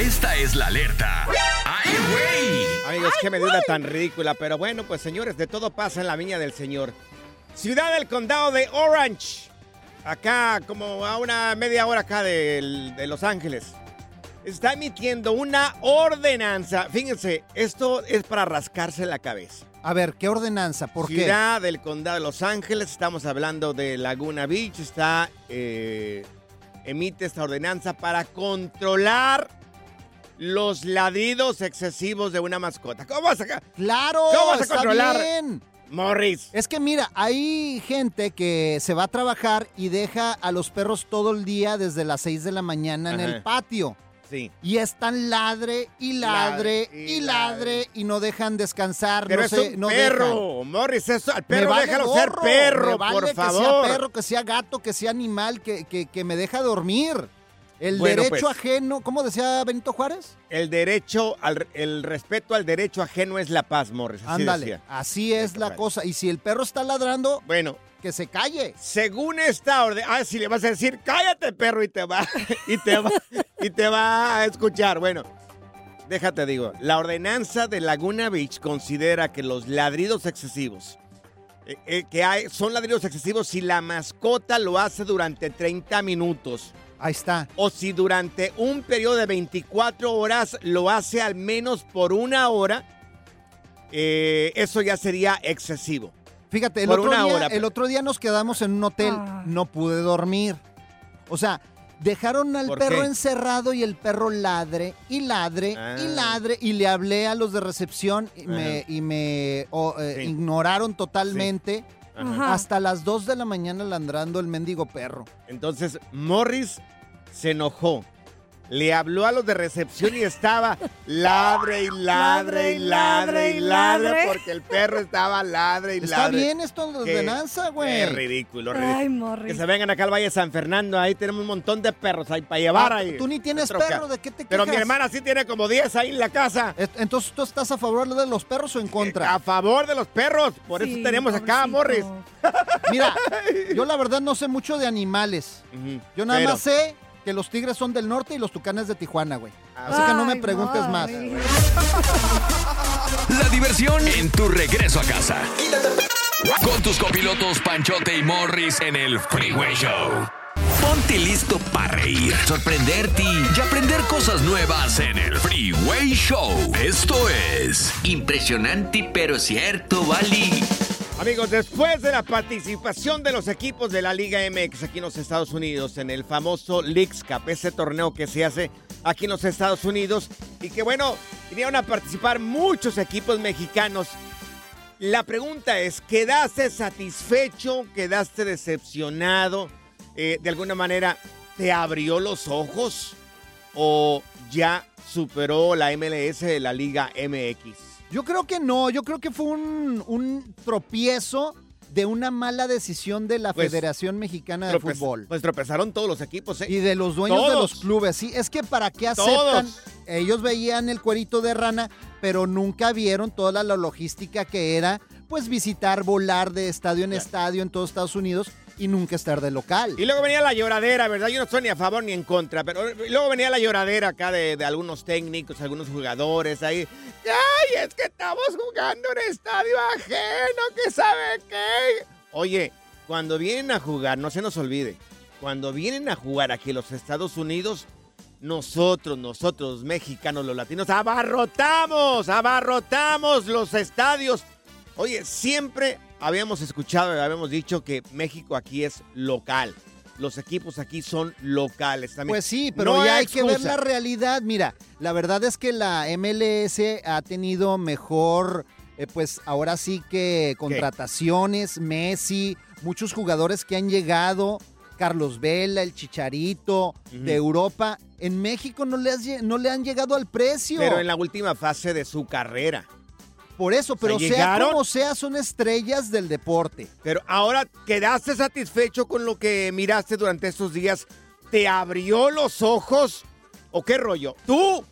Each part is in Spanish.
Esta es la alerta. ¡Ay, güey! Amigos, qué medida tan ridícula, pero bueno, pues señores, de todo pasa en la viña del Señor. Ciudad del condado de Orange, acá como a una media hora acá de, de Los Ángeles, está emitiendo una ordenanza. Fíjense, esto es para rascarse la cabeza. A ver, ¿qué ordenanza? ¿Por qué? Ciudad del condado de Los Ángeles, estamos hablando de Laguna Beach, está eh, emite esta ordenanza para controlar los ladridos excesivos de una mascota. ¿Cómo vas a, Claro, ¿Cómo vas a está controlar? bien. Morris? Es que mira, hay gente que se va a trabajar y deja a los perros todo el día desde las 6 de la mañana en Ajá. el patio. Sí. Y están ladre y ladre Ladre y, y ladre y no dejan descansar. Pero no es sé, un no perro, Morris, eso, al perro vale déjalo ser perro, me vale por Que sea favor. perro, que sea gato, que sea animal, que, que- que me deja dormir. El Bueno, derecho pues. ajeno, ¿cómo decía Benito Juárez? El derecho, al, el respeto al derecho ajeno es la paz, Morris. Así Ándale, decía. así es la Juárez. cosa. Y si el perro está ladrando, Bueno, que se calle. según esta orden, ah, si le vas a decir, cállate, perro, y te va, y te va, y te va a escuchar. Bueno, déjate digo, la ordenanza de Laguna Beach considera que los ladridos excesivos, eh, eh, que hay, son ladridos excesivos si la mascota lo hace durante 30 minutos. Ahí está. o si durante un periodo de 24 horas lo hace al menos por una hora, eh, eso ya sería excesivo. Fíjate, el Por otro, una día, hora, el otro día nos quedamos en un hotel, Ah. no pude dormir. O sea, dejaron al ¿Por perro qué? encerrado y el perro ladre y ladre Ah. y ladre y le hablé a los de recepción y me, y me o, eh, Sí. ignoraron totalmente. Ajá. Hasta las 2 de la mañana ladrando el mendigo perro. Entonces Morris se enojó. Le habló a los de recepción y estaba ladre y ladre y ladre y ladre porque el perro estaba ladre y Está ladre. bien esto de ordenanza, Qué güey. ridículo, ridículo. Ay, Que se vengan acá al Valle de San Fernando, ahí tenemos un montón de perros ahí para llevar Ah, ahí. Tú ni tienes perro, ¿de qué te Pero quejas? mi hermana sí tiene como 10 ahí en la casa. Entonces, ¿tú estás a favor de los perros o en contra? A favor de los perros. Por eso tenemos acá a Morris. Mira, yo la verdad no sé mucho de animales. Yo nada Pero- más sé que los tigres son del norte y los tucanes de Tijuana, güey. Así que no me preguntes más. La diversión en tu regreso a casa. Con tus copilotos Panchote y Morris en el Freeway Show. Ponte listo para reír, sorprenderte y aprender cosas nuevas en el Freeway Show. Esto es Impresionante pero cierto, Bali. Amigos, después de la participación de los equipos de la Liga MX aquí en los Estados Unidos, en el famoso Leagues Cup, ese torneo que se hace aquí en los Estados Unidos, y que bueno, vinieron a participar muchos equipos mexicanos. La pregunta es, ¿quedaste satisfecho? ¿Quedaste decepcionado? Eh, ¿De alguna manera te abrió los ojos? ¿O ya superó la MLS de la Liga MX? Yo creo que no, yo creo que fue un, un tropiezo de una mala decisión de la Pues, Federación Mexicana de Tropez- Fútbol. Pues tropezaron todos los equipos, ¿eh? Y de los dueños de los clubes, sí. Es que para qué aceptan. Todos. Ellos veían el cuerito de rana, pero nunca vieron toda la logística que era, pues visitar, volar de estadio en estadio en todos Estados Unidos y nunca estar de local. Y luego venía la lloradera, ¿verdad? Yo no estoy ni a favor ni en contra, pero luego venía la lloradera acá de, de algunos técnicos, algunos jugadores ahí. ¡Ay, es que estamos jugando en estadio ajeno, que sabe qué! Oye, cuando vienen a jugar, no se nos olvide, cuando vienen a jugar aquí los Estados Unidos, nosotros, nosotros, mexicanos, los latinos, abarrotamos, abarrotamos los estadios. Oye, siempre habíamos escuchado, habíamos dicho que México aquí es local. Los equipos aquí son locales también. Pues sí, pero No ya hay que ver la realidad. Mira, la verdad es que la MLS ha tenido mejor, eh, pues ahora sí que contrataciones, Messi, muchos jugadores que han llegado, Carlos Vela, el Chicharito, de Europa. En México no le, has no le han llegado al precio. Pero en la última fase de su carrera. Por eso, pero sea llegaron- como sea, son estrellas del deporte. Pero ahora, ¿quedaste satisfecho con lo que miraste durante estos días? ¿Te abrió los ojos? ¿O qué rollo? Tú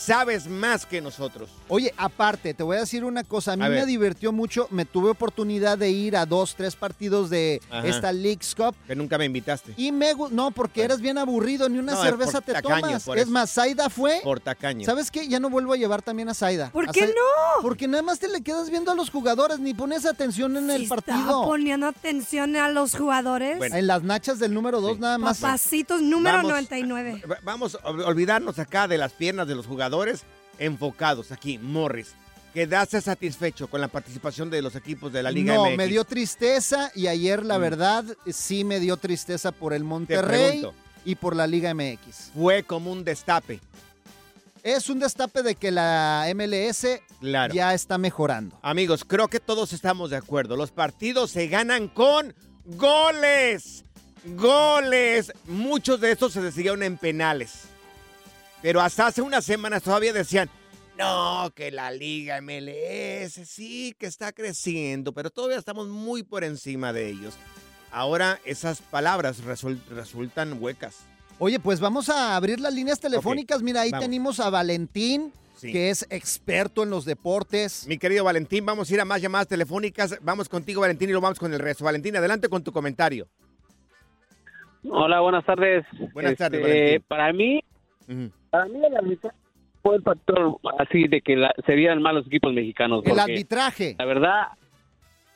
sabes más que nosotros. Oye, aparte, te voy a decir una cosa. A mí A me ver. divirtió mucho. Me tuve oportunidad de ir a dos, tres partidos de Ajá. esta League's Cup. Que nunca me invitaste. Y me no, porque eres bien aburrido, ni una No, cerveza por te tacaño, tomas. por Es más, Zaida fue. Por tacaño. ¿Sabes qué? Ya no vuelvo a llevar también a Zaida. ¿Por A qué no? Porque nada más te le quedas viendo a los jugadores, ni pones atención en el Estaba partido. poniendo atención a los jugadores. En las nachas del número dos, nada más. Papacitos número Vamos. 99. Va- Vamos a ol- olvidarnos acá de las piernas de los jugadores enfocados aquí, Morris. ¿Quedaste satisfecho con la participación de los equipos de la Liga no, MX? me dio tristeza y ayer, la Mm. verdad, sí me dio tristeza por el Monterrey y por la Liga MX. Fue como un destape. Es un destape de que la MLS Claro. ya está mejorando. Amigos, creo que todos estamos de acuerdo. Los partidos se ganan con goles. Goles. Muchos de estos se decidieron en penales. Pero hasta hace unas semanas todavía decían, no, que la Liga MLS sí que está creciendo, pero todavía estamos muy por encima de ellos. Ahora esas palabras resul- resultan huecas. Oye, pues vamos a abrir las líneas telefónicas. Mira, ahí vamos. tenemos a Valentín, Sí. que es experto en los deportes. Mi querido Valentín, vamos a ir a más llamadas telefónicas. Vamos contigo, Valentín, y lo vamos con el resto. Valentín, adelante con tu comentario. Hola, buenas tardes. Buenas tardes, Este, Valentín. Para mí, para mí el arbitraje fue el factor así de que la- se vieran mal los equipos mexicanos. El arbitraje. La verdad,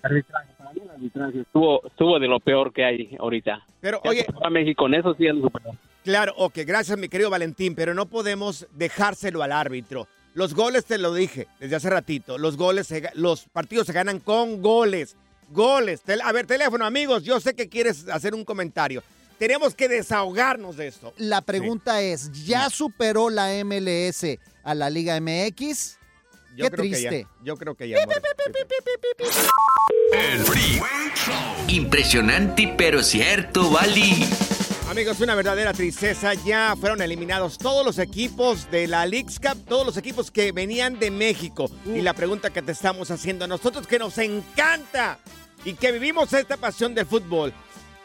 arbitraje, para mí el arbitraje estuvo, estuvo de lo peor que hay ahorita. Pero, Ya oye, a México en eso sí es lo superó. Claro, ok, gracias mi querido Valentín, pero no podemos dejárselo al árbitro. Los goles, te lo dije desde hace ratito, los goles, se los partidos se ganan con goles. Goles. A ver, teléfono, amigos, yo sé que quieres hacer un comentario. Tenemos que desahogarnos de esto. La pregunta es, ¿ya superó la MLS a la Liga MX? Yo Qué creo que ya, triste. yo creo que ya. El Freeway Impresionante pero cierto, Bali. Amigos, una verdadera tristeza. Ya fueron eliminados todos los equipos de la Leagues Cup, todos los equipos que venían de México. Y la pregunta que te estamos haciendo a nosotros, que nos encanta y que vivimos esta pasión del fútbol.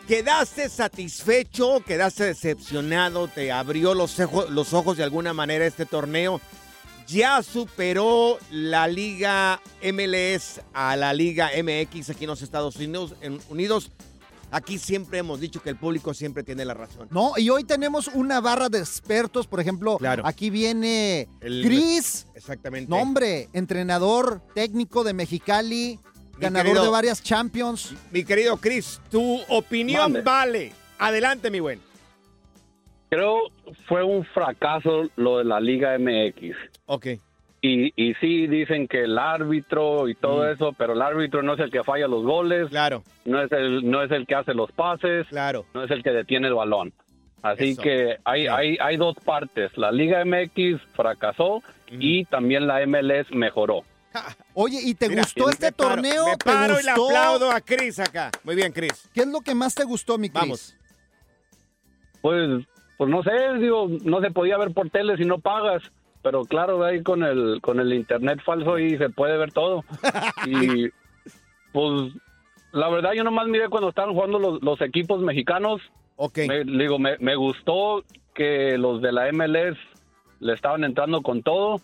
¿Quedaste satisfecho? ¿Quedaste decepcionado? ¿Te abrió los, ojo- los ojos de alguna manera este torneo? Ya superó la Liga MLS a la Liga MX aquí en los Estados Unidos. en- Unidos. Aquí siempre hemos dicho que el público siempre tiene la razón. No, y hoy tenemos una barra de expertos, por ejemplo, Claro. aquí viene El- Cris, Exactamente. nombre, entrenador técnico de Mexicali, ganador querido- de varias Champions. Mi querido Chris, tu opinión Mande. vale. Adelante, mi buen. Creo fue un fracaso lo de la Liga MX. Ok. Y, y sí dicen que el árbitro y todo eso, pero el árbitro no es el que falla los goles. Mm. Claro. No es el, no es el que hace los pases. Claro. No es el que detiene el balón. Así Eso. que hay, hay, hay dos partes. La Liga MX fracasó y también la MLS mejoró. Oye, ¿y te Mira, gustó me este paro- torneo? Me ¿Te paro y le aplaudo a Cris acá. Muy bien, Cris. ¿Qué es lo que más te gustó, mi Cris? Vamos. Pues, pues no sé, digo, no se podía ver por tele si no pagas. Pero claro, ahí con el, con el internet falso y se puede ver todo. Y pues la verdad yo nomás miré cuando estaban jugando los, los equipos mexicanos. Ok. Me, digo, me, me gustó que los de la MLS le estaban entrando con todo.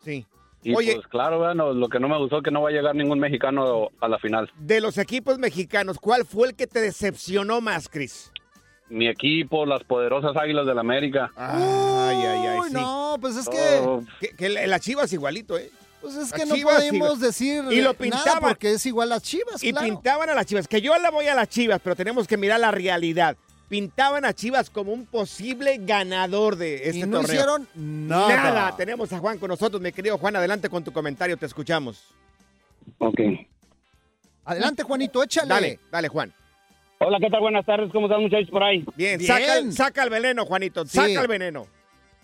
Sí. Y Oye. pues claro, bueno, lo que no me gustó es que no va a llegar ningún mexicano a la final. De los equipos mexicanos, ¿cuál fue el que te decepcionó más, Cris? Mi equipo, las poderosas Águilas del la América. Ay, ay, ay, sí. no, pues es que... Oh, Que, que la la Chivas igualito, ¿eh? Pues es Las que no Chivas, podemos decir Y lo nada pintaban. porque es igual a Chivas, Y claro. pintaban a las Chivas, que yo la voy a las Chivas, pero tenemos que mirar la realidad. Pintaban a Chivas como un posible ganador de este y no torneo. hicieron nada. Nada. Tenemos a Juan con nosotros, mi querido Juan. Adelante con tu comentario, te escuchamos. ok. Adelante, Juanito, échale. Dale, dale, Juan. Hola, ¿qué tal? Buenas tardes, ¿cómo están muchachos por ahí? Bien, Bien. Saca, el- saca el veneno, Juanito. Sí. Saca el veneno.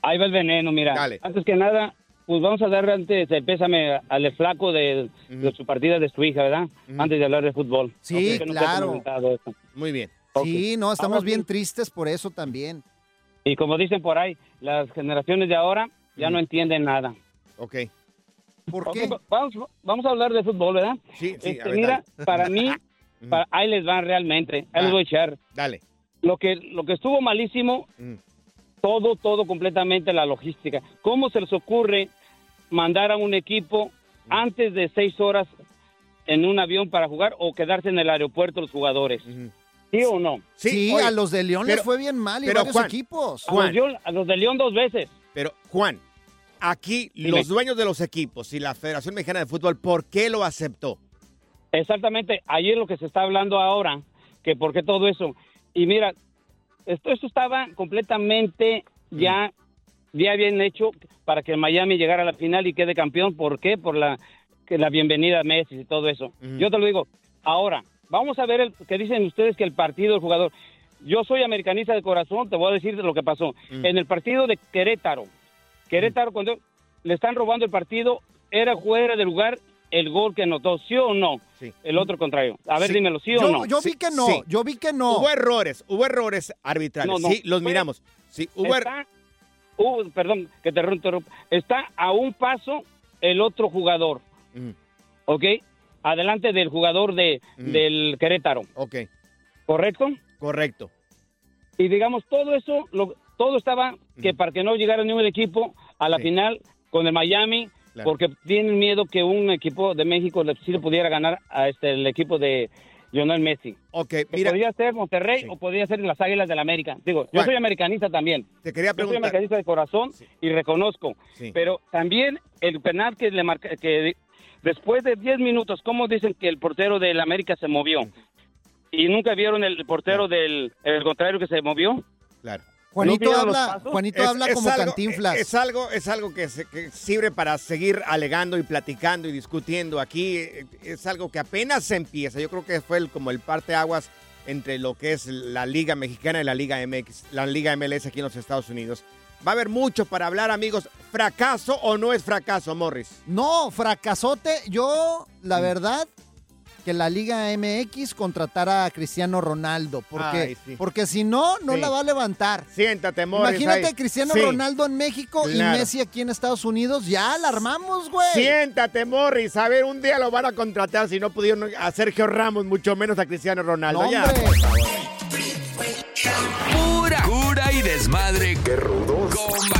Ahí va el veneno, mira. Dale. Antes que nada, pues vamos a dar antes el pésame al flaco de, de su partida de su hija, ¿verdad? Antes de hablar de fútbol. Sí, no claro. Muy bien. Sí, no, estamos Ahora sí. bien tristes por eso también. Y como dicen por ahí, las generaciones de ahora ya no entienden nada. Ok. ¿Por qué? va- vamos, vamos a hablar de fútbol, ¿verdad? Sí, sí, a Este, ver, mira, dale. para mí, para- ahí les van realmente. Ahí les voy a echar. Dale. Lo que, lo que estuvo malísimo, Mm. todo, todo completamente la logística. ¿Cómo se les ocurre mandar a un equipo Mm. antes de seis horas en un avión para jugar o quedarse en el aeropuerto los jugadores? Ujú. ¿Sí o no? Sí, oye, a los de León pero- les fue bien mal y pero, varios Juan, equipos. A Juan. los, León- a los de León dos veces. Pero, Juan, aquí Dime. los dueños de los equipos y la Federación Mexicana de Fútbol, ¿por qué lo aceptó? Exactamente, ayer lo que se está hablando ahora, que por qué todo eso. Y mira, esto, esto estaba completamente ya, ya bien hecho para que Miami llegara a la final y quede campeón. ¿Por qué? Por la, que la bienvenida a Messi y todo eso. Yo te lo digo, ahora, vamos a ver el, que dicen ustedes que el partido del jugador. Yo soy americanista de corazón, te voy a decir lo que pasó. Mm. En el partido de Querétaro, Querétaro cuando le están robando el partido, era fuera de lugar el gol que anotó, ¿sí o no? Sí. El otro contrario. A ver, Sí. dímelo, ¿sí o Yo, no? yo vi que no, sí. yo vi que no. Hubo errores, hubo errores arbitrales. No, no. Sí, los miramos. Sí, hubo er- Está, uh, perdón, que te interrumpa. Está a un paso el otro jugador, Ujú, ¿ok? Adelante del jugador de, Mm. del Querétaro, Ok, ¿correcto? correcto. Y digamos, todo eso, lo, todo estaba que para que no llegara ningún equipo a la Sí. final con el Miami, Claro. porque tienen miedo que un equipo de México le, sí le pudiera ganar a este el equipo de Lionel Messi. Ok, mira, podría ser Monterrey Sí. o podría ser en las Águilas del América. Digo, yo soy americanista también. te quería Yo soy preguntar. americanista de corazón Sí. y reconozco. Sí. Pero también el penal que le marca, que después de 10 minutos, ¿cómo dicen que el portero del América se movió? Y nunca vieron el portero del el contrario que se movió. Claro. Juanito ¿No vieron los habla? Juanito Es- habla es como algo- cantinflas. Es algo, es algo que, se- que sirve para seguir alegando y platicando y discutiendo. Aquí es algo que apenas se empieza. Yo creo que fue el, como el parteaguas entre lo que es la Liga Mexicana y la Liga MX, la Liga MLS aquí en los Estados Unidos. Va a haber mucho para hablar, amigos. ¿Fracaso o no es fracaso, Morris? No, fracasote. Yo, la Mm. verdad, que la Liga MX contratara a Cristiano Ronaldo. Porque, Ay, sí. porque si no, no Sí. la va a levantar. Siéntate, Morris. Imagínate ahí. Cristiano Sí. Ronaldo en México Claro. y Messi aquí en Estados Unidos. Ya la armamos, güey. Siéntate, Morris. A ver, un día lo van a contratar si no pudieron a Sergio Ramos, mucho menos a Cristiano Ronaldo. No, ya. hombre. Pura cura y desmadre. ¡Qué rudos! Con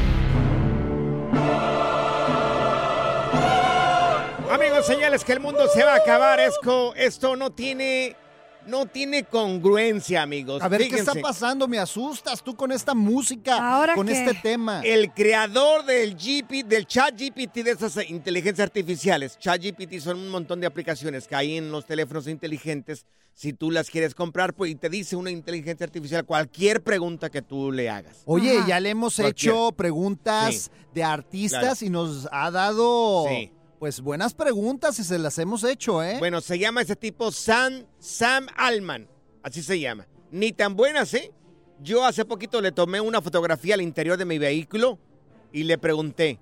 Señales que el mundo se va a acabar. Esco, esto no tiene, no tiene congruencia, amigos. A ver, ¿qué está pasando? Me asustas tú con esta música, ¿Ahora con qué? este tema. El creador del GP, del chat GPT, de esas inteligencias artificiales. Chat GPT son un montón de aplicaciones que hay en los teléfonos inteligentes. Si tú las quieres comprar, pues y te dice una inteligencia artificial cualquier pregunta que tú le hagas. Oye, Ajá. ya le hemos Cualquier. hecho preguntas Sí. de artistas Claro. y nos ha dado Sí. Pues buenas preguntas y se las hemos hecho, ¿eh? Bueno, se llama ese tipo Sam, Sam Alman. Así se llama. Ni tan buenas, ¿eh? Yo hace poquito le tomé una fotografía al interior de mi vehículo y le pregunté,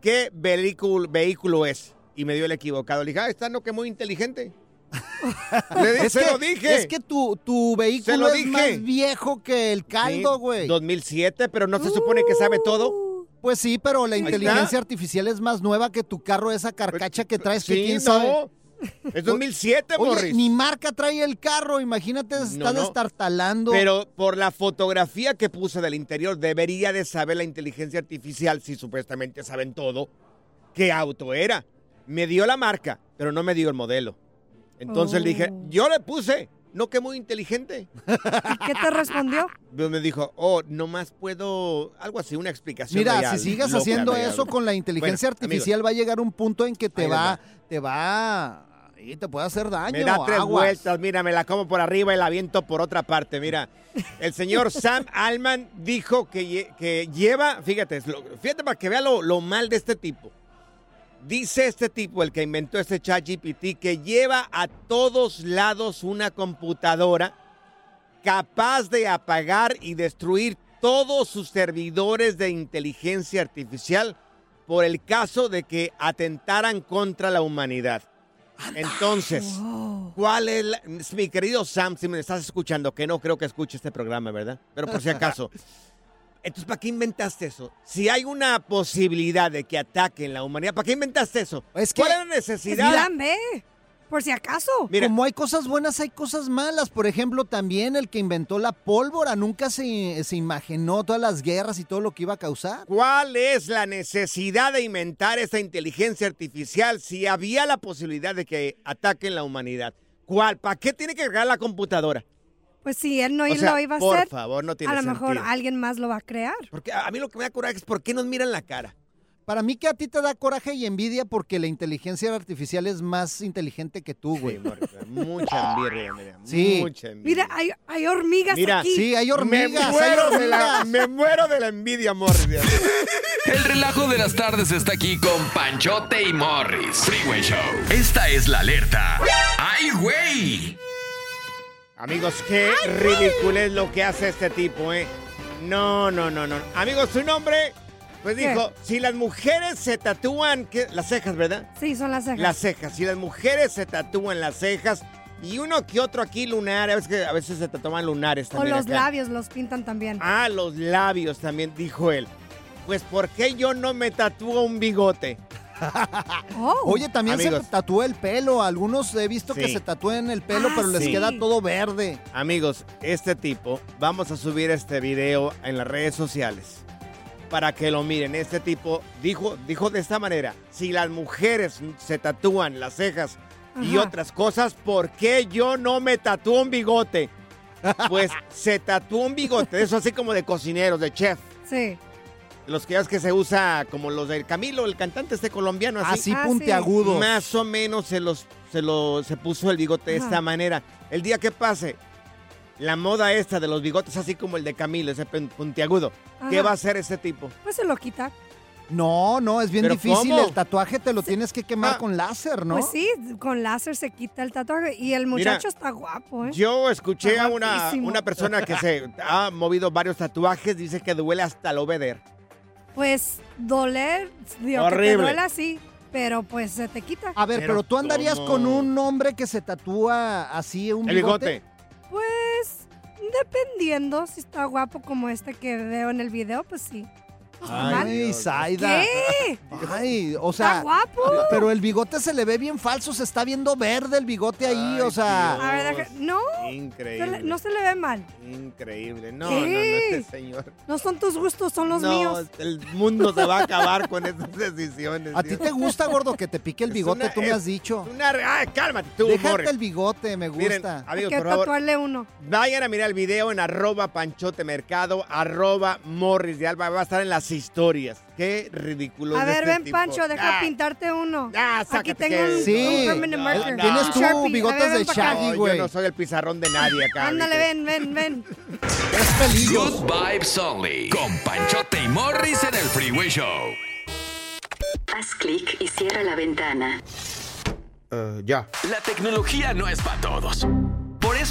¿qué vehículo, vehículo es? Y me dio el equivocado. Le dije, ah, está no que muy inteligente. le di- es se que, lo dije. Es que tu, tu vehículo lo es dije. más viejo que el caldo, Sí, güey. 2007, pero no se supone que sabe todo. Pues sí, pero la inteligencia artificial es más nueva que tu carro, esa carcacha que traes, que Sí, quién sabe. no. Es 2007, Oye, Morris. ni marca trae el carro, imagínate, está no. destartalando. Pero por la fotografía que puse del interior, debería de saber la inteligencia artificial, si supuestamente saben todo, qué auto era. Me dio la marca, pero no me dio el modelo. Entonces le dije, Oh. yo le puse, no que muy inteligente. ¿Y qué te respondió? Pero me dijo, oh, nomás puedo, algo así, una explicación. Mira, real, si sigas loca, haciendo real. eso con la inteligencia Bueno, artificial, va a llegar un punto en que te va, va. te va y te puede hacer daño. Me da tres aguas. vueltas, mira, me la como por arriba y la aviento por otra parte. Mira, el señor Sam Alman dijo que, que lleva, fíjate, fíjate para que vea lo, lo mal de este tipo. Dice este tipo, el que inventó este chat GPT, que lleva a todos lados una computadora capaz de apagar y destruir todos sus servidores de inteligencia artificial por el caso de que atentaran contra la humanidad. Entonces. ¿cuál es la- mi querido Sam, si me estás escuchando, que no creo que escuche este programa, ¿verdad? Pero por si acaso. Entonces, ¿para qué inventaste eso? Si hay una posibilidad de que ataquen la humanidad, ¿para qué inventaste eso? Es que- ¿Cuál es la Es necesidad? plan B, por si acaso. Mira, Como hay cosas buenas, hay cosas malas. Por ejemplo, también el que inventó la pólvora nunca se, se imaginó todas las guerras y todo lo que iba a causar. ¿cuál es la necesidad de inventar esta inteligencia artificial si había la posibilidad de que ataquen la humanidad? ¿Cuál? ¿Para qué tiene que cargar la computadora? Pues si él no O sea, lo iba a por hacer, favor, no tiene a lo mejor alguien más lo va a crear. Porque a mí lo que me da coraje es por qué nos miran la cara. Para mí que a ti te da coraje y envidia porque la inteligencia artificial es más inteligente que tú, güey. Sí, mucha envidia, mira, Sí. mucha envidia. Mira, hay, hay hormigas Mira, aquí. Sí, hay me hormigas, hay muero, de la, me muero de la envidia, Morris. El relajo de las tardes está aquí con Panchote y Morris. Freeway Show. Esta es la alerta. ¡Ay, güey! Amigos, qué ridículo es lo que hace este tipo, ¿eh? No, no, no, no. Amigos, su nombre, pues ¿Qué? dijo, si las mujeres se tatúan, ¿qué? las cejas, ¿verdad? Sí, son las cejas. Las cejas. Si las mujeres se tatúan las cejas y uno que otro aquí lunar, a veces, que a veces se tatúan lunares o también. los acá. labios los pintan también. Ah, los labios también, dijo él. Pues, ¿por qué yo no me tatúo un bigote? Oh. Oye, también Amigos. se tatúa el pelo. Algunos he visto que se tatúan el pelo, Ah, pero les sí. queda todo verde. Amigos, este tipo, vamos a subir este video en las redes sociales para que lo miren. Este tipo dijo, dijo de esta manera, si las mujeres se tatúan las cejas y otras cosas, ¿por qué yo no me tatúo un bigote? Pues se tatuó un bigote, eso así como de cocineros, de chef. Sí. Los que ya ves que se usa como los del Camilo, el cantante este colombiano, así. Así Ah, sí. puntiagudos. Más o menos se los se lo se puso el bigote de Ajá. esta manera. El día que pase la moda esta de los bigotes así como el de Camilo, ese puntiagudo, ¿qué Ajá. va a hacer ese tipo? Pues se lo quita. No, no, es bien ¿Pero difícil. cómo? El tatuaje te lo tienes que quemar Ah. con láser, ¿no? Pues sí, con láser se quita el tatuaje. Y el Mira, muchacho está guapo, ¿eh? Yo escuché Está a una, guapísimo. una persona que se ha movido varios tatuajes, dice que duele hasta el obeder. Pues doler, digo, que te Horrible. duele así, pero pues se te quita. A ver, Pero pero, tú andarías ¿cómo? con un hombre que se tatúa así un El bigote. Pues dependiendo si está guapo como este que veo en el video, pues sí. Ay. Zaida. ¿Qué? Ay, o ¿Está sea, guapo? pero el bigote se le ve bien falso, se está viendo verde el bigote ahí, Ay, o sea, A ver, deja- no, se Increíble. le- no se le ve mal. Increíble. No, ¿Qué? no, no, este señor. No son tus gustos, son los no, míos. el mundo se va a acabar con estas decisiones. ¿a ti Dios. te gusta, gordo, que te pique el Es bigote? una- Tú me es has dicho. Una, ay, cálmate tú, Déjate Morris. el bigote, me Miren, gusta. Hay amigos, que por favor, tatuarle uno. vayan a mirar el video en arroba panchote mercado, arroba morris de alba. Va a estar en las historias. Qué ridículo A es ver, este ven, tipo. Pancho, deja Ah, pintarte uno. ah, Aquí tengo que- un, Sí. un permanent No, marker. no. Tienes tú Sharpie. bigotes ver, de. Shaggy, güey. yo no soy el pizarrón de nadie acá. Ándale, ven, ven, ven. Good Vibes Only. Con Panchote y Morris en el Freeway Show. Haz clic y cierra la ventana. Eh, ya. La tecnología no es para todos.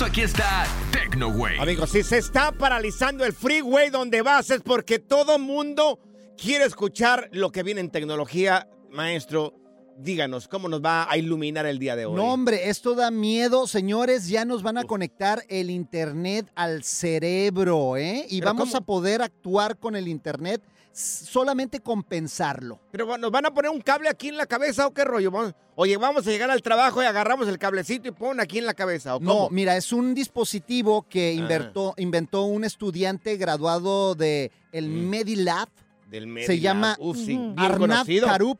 Eso aquí está TecnoWay. Amigos, si se está paralizando el freeway donde vas es porque todo mundo quiere escuchar lo que viene en tecnología. Maestro, díganos, ¿cómo nos va a iluminar el día de hoy? No, hombre, esto da miedo. Señores, ya nos van a conectar el Internet al cerebro, ¿eh? Y ¿Pero vamos cómo? a poder actuar con el Internet solamente con pensarlo. Pero bueno, ¿nos van a poner un cable aquí en la cabeza o qué rollo? Vamos- oye, vamos a llegar al trabajo y agarramos el cablecito y pon aquí en la cabeza. ¿o No, mira, es un dispositivo que Ah. inventó un estudiante graduado de el Mm. Medilab. Del se Medilab. llama Uf, sí, bien Arnab conocido. Karup.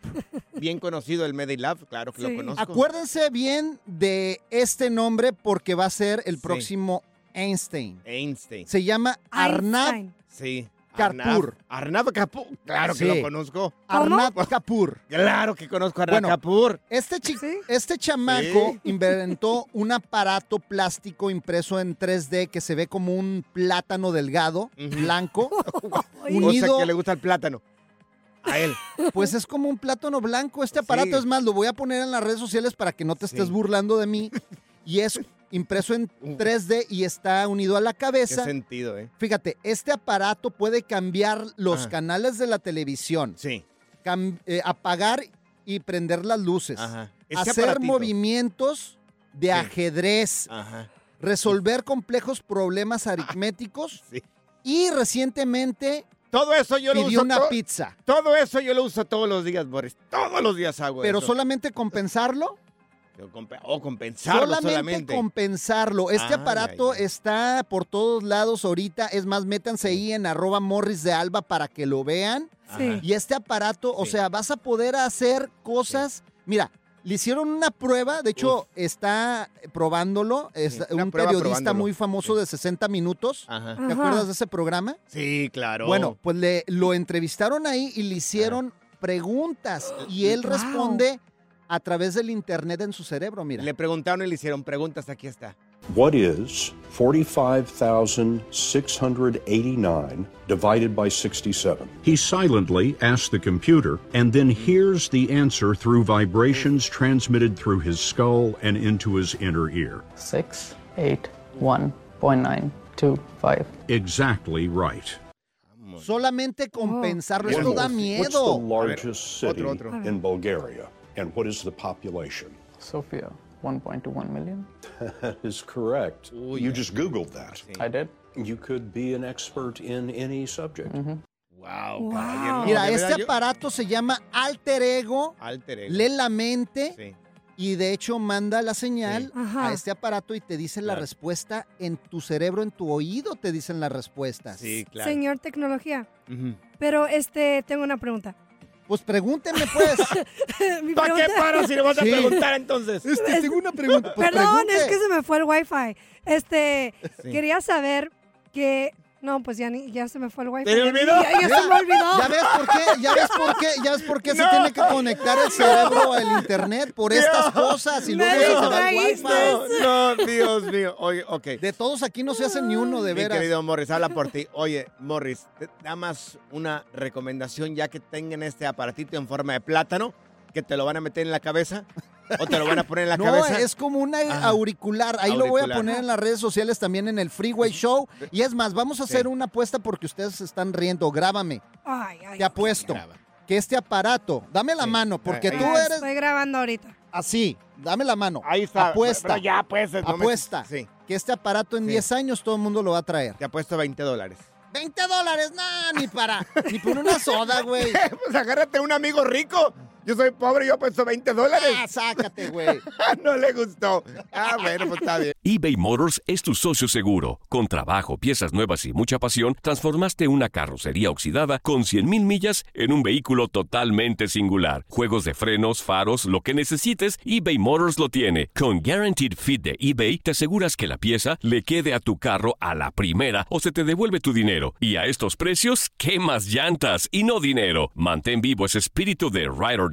Bien conocido el Medilab, claro que Sí. lo conozco. Acuérdense bien de este nombre porque va a ser el Sí. próximo Einstein. Einstein. Se llama Arnab Einstein. Sí. Karpur. Arnab, Arnab Kapoor. Claro que Sí. lo conozco. Arnab Kapoor. Claro que conozco a Arnab Bueno, Kapoor. Este, Sí. este chamaco Sí. inventó un aparato plástico impreso en 3D que se ve como un plátano delgado, blanco, Oye, O sea unido, que le gusta el plátano. A él. pues es como un plátano blanco. Este aparato Sí. es más, lo voy a poner en las redes sociales para que no te estés Sí. burlando de mí. Y es impreso en 3D y está unido a la Qué cabeza. sentido, ¿eh? Fíjate, este aparato puede cambiar los Ah. canales de la televisión, Sí. eh, apagar y prender las luces, Ajá. Ese hacer aparatito. movimientos de Sí. ajedrez, Ajá. resolver complejos problemas aritméticos Sí. y recientemente Todo eso yo lo pidió uso. una pizza. todo eso yo lo uso todos los días, Boris. Todos los días hago Pero eso. solamente compensarlo, O compe- O compensarlo solamente, solamente. compensarlo. Este aparato está por todos lados ahorita. Es más, métanse ahí en arroba morris de alba para que lo vean. Sí. Y este aparato, o sea, vas a poder hacer cosas. Mira, le hicieron una prueba, de hecho, Uf. está probándolo. Es Sí, un periodista probándolo. muy famoso Sí. de 60 minutos. Ajá. ¿Te Ajá. acuerdas de ese programa? Sí, claro. Bueno, pues le, lo entrevistaron ahí y le hicieron preguntas. Y él Wow. responde a través del internet en su cerebro, mira. le preguntaron y le hicieron preguntas. Aquí está. What is 45,689 divided by 67? He silently asks the computer and then hears the answer through vibrations transmitted through his skull and into his inner ear. six eight one point nine two five. Exactly right. Solamente con oh. pensarlo, esto One da more. What's the miedo. largest city otro, otro. in Bulgaria? And what is the population? Sofia, one point two one million. That is correct. Uy, you ya. just Googled that. I did. You could be an expert in any subject. Wow, Wow. caballero. Mira, este aparato se llama Alter Ego, Alter ego. lee la mente Sí. y de hecho manda la señal Sí. A este aparato y te dice la respuesta en tu cerebro, en tu oído te dicen las respuestas. Sí, claro. Señor tecnología. Pero este, tengo una pregunta. Pues pregúntenme, pues. ¿Para qué paras si le vas a Sí. preguntar entonces? Este, tengo una pregunta. Pues Perdón, pregunte. es que se me fue el wifi. Este, Sí. quería saber que... No, pues ya, ni, ya se me fue el wifi. ¿Te olvidó? Ya, ya se me olvidó. ¿Ya ves por qué? ¿Ya ves por qué? ¿Ya ves por qué se No. tiene que conectar el cerebro al internet? Por estas cosas y Me luego se te va el wifi. No, no, Dios mío. Oye, ok. De todos aquí no se hace ni uno, de Mi veras. querido Morris, habla por ti. Oye, Morris, te da más una recomendación ya que tengan este aparatito en forma de plátano, que te lo van a meter en la cabeza o te lo van a poner en la no, cabeza. es como una Ah. auricular. Ahí lo voy a poner en las redes sociales también en el Freeway Show. Y es más, vamos a Sí. hacer una apuesta porque ustedes están riendo. Grábame. Ay, ay. Te apuesto Graba. que este aparato, dame la Sí. mano, porque tú eres Estoy grabando ahorita. así. Dame la mano. Ahí está. Apuesta. Pero ya, pues. no me- Apuesta. Sí, Que este aparato en Sí. 10 años todo el mundo lo va a traer. te apuesto 20 dólares. 20 dólares, no, ni para, ni por una soda, güey. pues agárrate un amigo rico. Yo soy pobre y yo apuesto 20 dólares. Ah, sácate, güey. no le gustó. Ah, bueno, pues está bien. eBay Motors es tu socio seguro. Con trabajo, piezas nuevas y mucha pasión, transformaste una carrocería oxidada con 100.000 millas en un vehículo totalmente singular. Juegos de frenos, faros, lo que necesites, eBay Motors lo tiene. Con Guaranteed Fit de eBay, te aseguras que la pieza le quede a tu carro a la primera o se te devuelve tu dinero. Y a estos precios, ¿qué más llantas y no dinero? Mantén vivo ese espíritu de Ride or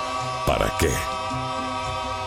¿para qué?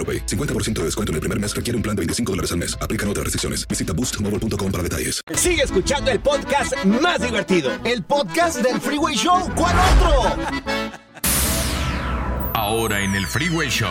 AroPay. 50% de descuento en el primer mes requiere un plan de 25 dólares al mes. Aplican otras restricciones. Visita boostmobile.com para detalles. Sigue escuchando el podcast más divertido. El podcast del Freeway Show. ¿Cuál otro? Ahora en el Freeway Show,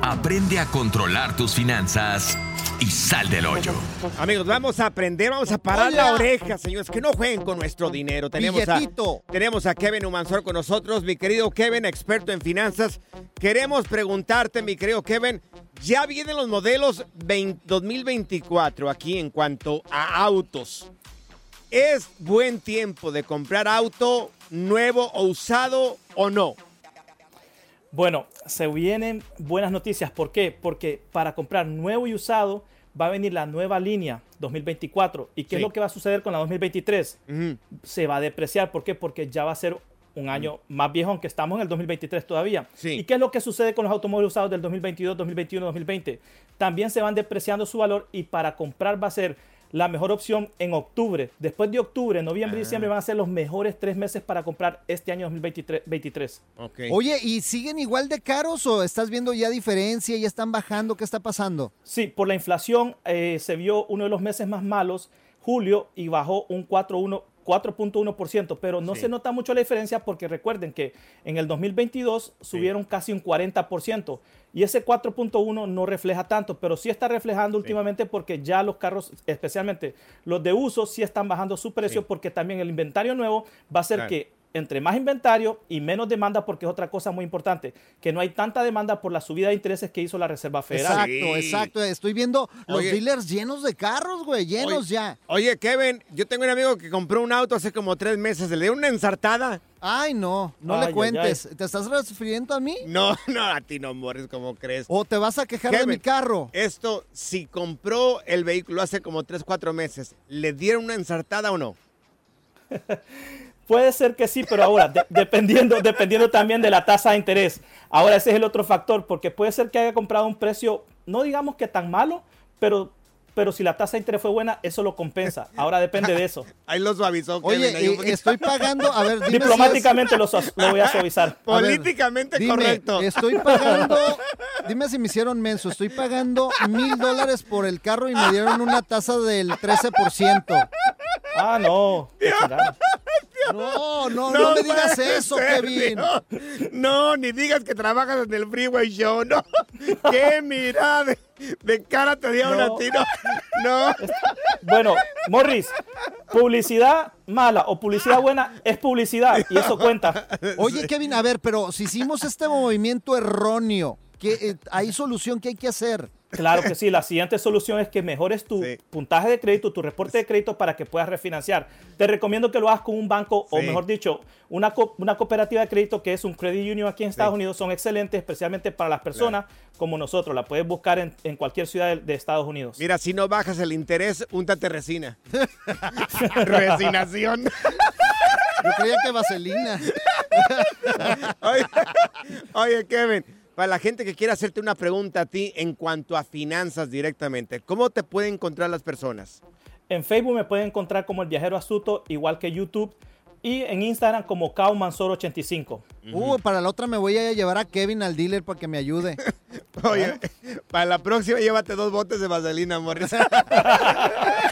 aprende a controlar tus finanzas y sal del hoyo. Amigos, vamos a aprender, vamos a parar Hola. la oreja, señores, que no jueguen con nuestro dinero. Tenemos a, Billetito. tenemos a Kevin Humansor con nosotros, mi querido Kevin, experto en finanzas. Queremos preguntarte, mi querido Kevin, ya vienen los modelos 20 2024 aquí en cuanto a autos. ¿Es buen tiempo de comprar auto nuevo o usado o no? Bueno, se vienen buenas noticias. ¿Por qué? Porque para comprar nuevo y usado va a venir la nueva línea 2024. ¿Y qué Sí. es lo que va a suceder con la 2023? Ujú. Se va a depreciar. ¿Por qué? Porque ya va a ser un año más viejo, aunque estamos en el 2023 todavía. Sí. ¿Y qué es lo que sucede con los automóviles usados del 2022, 2021, 2020? También se van depreciando su valor y para comprar va a ser la mejor opción en octubre. Después de octubre, noviembre y Ah. diciembre van a ser los mejores tres meses para comprar este año 2023. 23. Ok. Oye, ¿y siguen igual de caros o estás viendo ya diferencia? ¿Ya están bajando? ¿Qué está pasando? Sí, por la inflación eh, se vio uno de los meses más malos, julio, y bajó un 4.1%, 4.1%, pero no Sí. se nota mucho la diferencia porque recuerden que en el 2022 subieron casi un 40% y ese 4.1 no refleja tanto, pero sí está reflejando últimamente porque ya los carros, especialmente los de uso, sí están bajando su precio porque también el inventario nuevo va a hacer Claro. que entre más inventario y menos demanda, porque es otra cosa muy importante, que no hay tanta demanda por la subida de intereses que hizo la Reserva Federal. Exacto, Sí. exacto. Estoy viendo los Oye. dealers llenos de carros, güey, llenos Oye, ya. Oye, Kevin, yo tengo un amigo que compró un auto hace como tres meses. Le dio una ensartada. Ay, no, no Ay, le ay, cuentes. ¿Te estás refiriendo a mí? No, no, a ti no, Morris, como crees? ¿O te vas a quejar de mi carro? Esto, si compró el vehículo hace como 3, 4 meses, ¿le dieron una ensartada o no? Puede ser que sí, pero ahora, de- dependiendo, dependiendo también de la tasa de interés. Ahora, ese es el otro factor, porque puede ser que haya comprado un precio, no digamos que tan malo, pero pero si la tasa de interés fue buena, eso lo compensa. Ahora depende de eso. Ahí lo suavizó. Oye, Kevin, ahí un eh, estoy pagando, a ver, dime si es- Diplomáticamente lo, voy a suavizar. A ver, Políticamente dime, correcto. Estoy pagando, dime si me hicieron menso, estoy pagando mil dólares por el carro y me dieron una tasa del 13%. Ah, no. No, no, no, me digas eso, ser, Kevin. No, no, ni digas que trabajas en el Freeway Show, no. Qué mirada de, de cara te dieron No. a ti. No. Bueno, Morris, publicidad mala o publicidad buena es publicidad y eso cuenta. Oye, Kevin, a ver, pero si hicimos este movimiento erróneo, ¿qué, eh, ¿hay solución? ¿Qué hay que hacer? Claro que sí, la siguiente solución es que mejores tu puntaje de crédito, tu reporte de crédito para que puedas refinanciar. Te recomiendo que lo hagas con un banco o mejor dicho, una, co- una cooperativa de crédito que es un credit union aquí en Estados Unidos. Son excelentes, especialmente para las personas como nosotros. La puedes buscar en, en cualquier ciudad de, de Estados Unidos. Mira, si no bajas el interés, úntate resina. Resinación. Yo creía que vaselina. Oye, oye, Kevin, para la gente que quiera hacerte una pregunta a ti en cuanto a finanzas directamente, ¿cómo te pueden encontrar las personas? En Facebook me pueden encontrar como el viajero astuto, igual que YouTube. Y en Instagram como Kaumansor85. Uh, para la otra me voy a llevar a Kevin al dealer para que me ayude. Oye, para la próxima llévate dos botes de vaselina, Morris.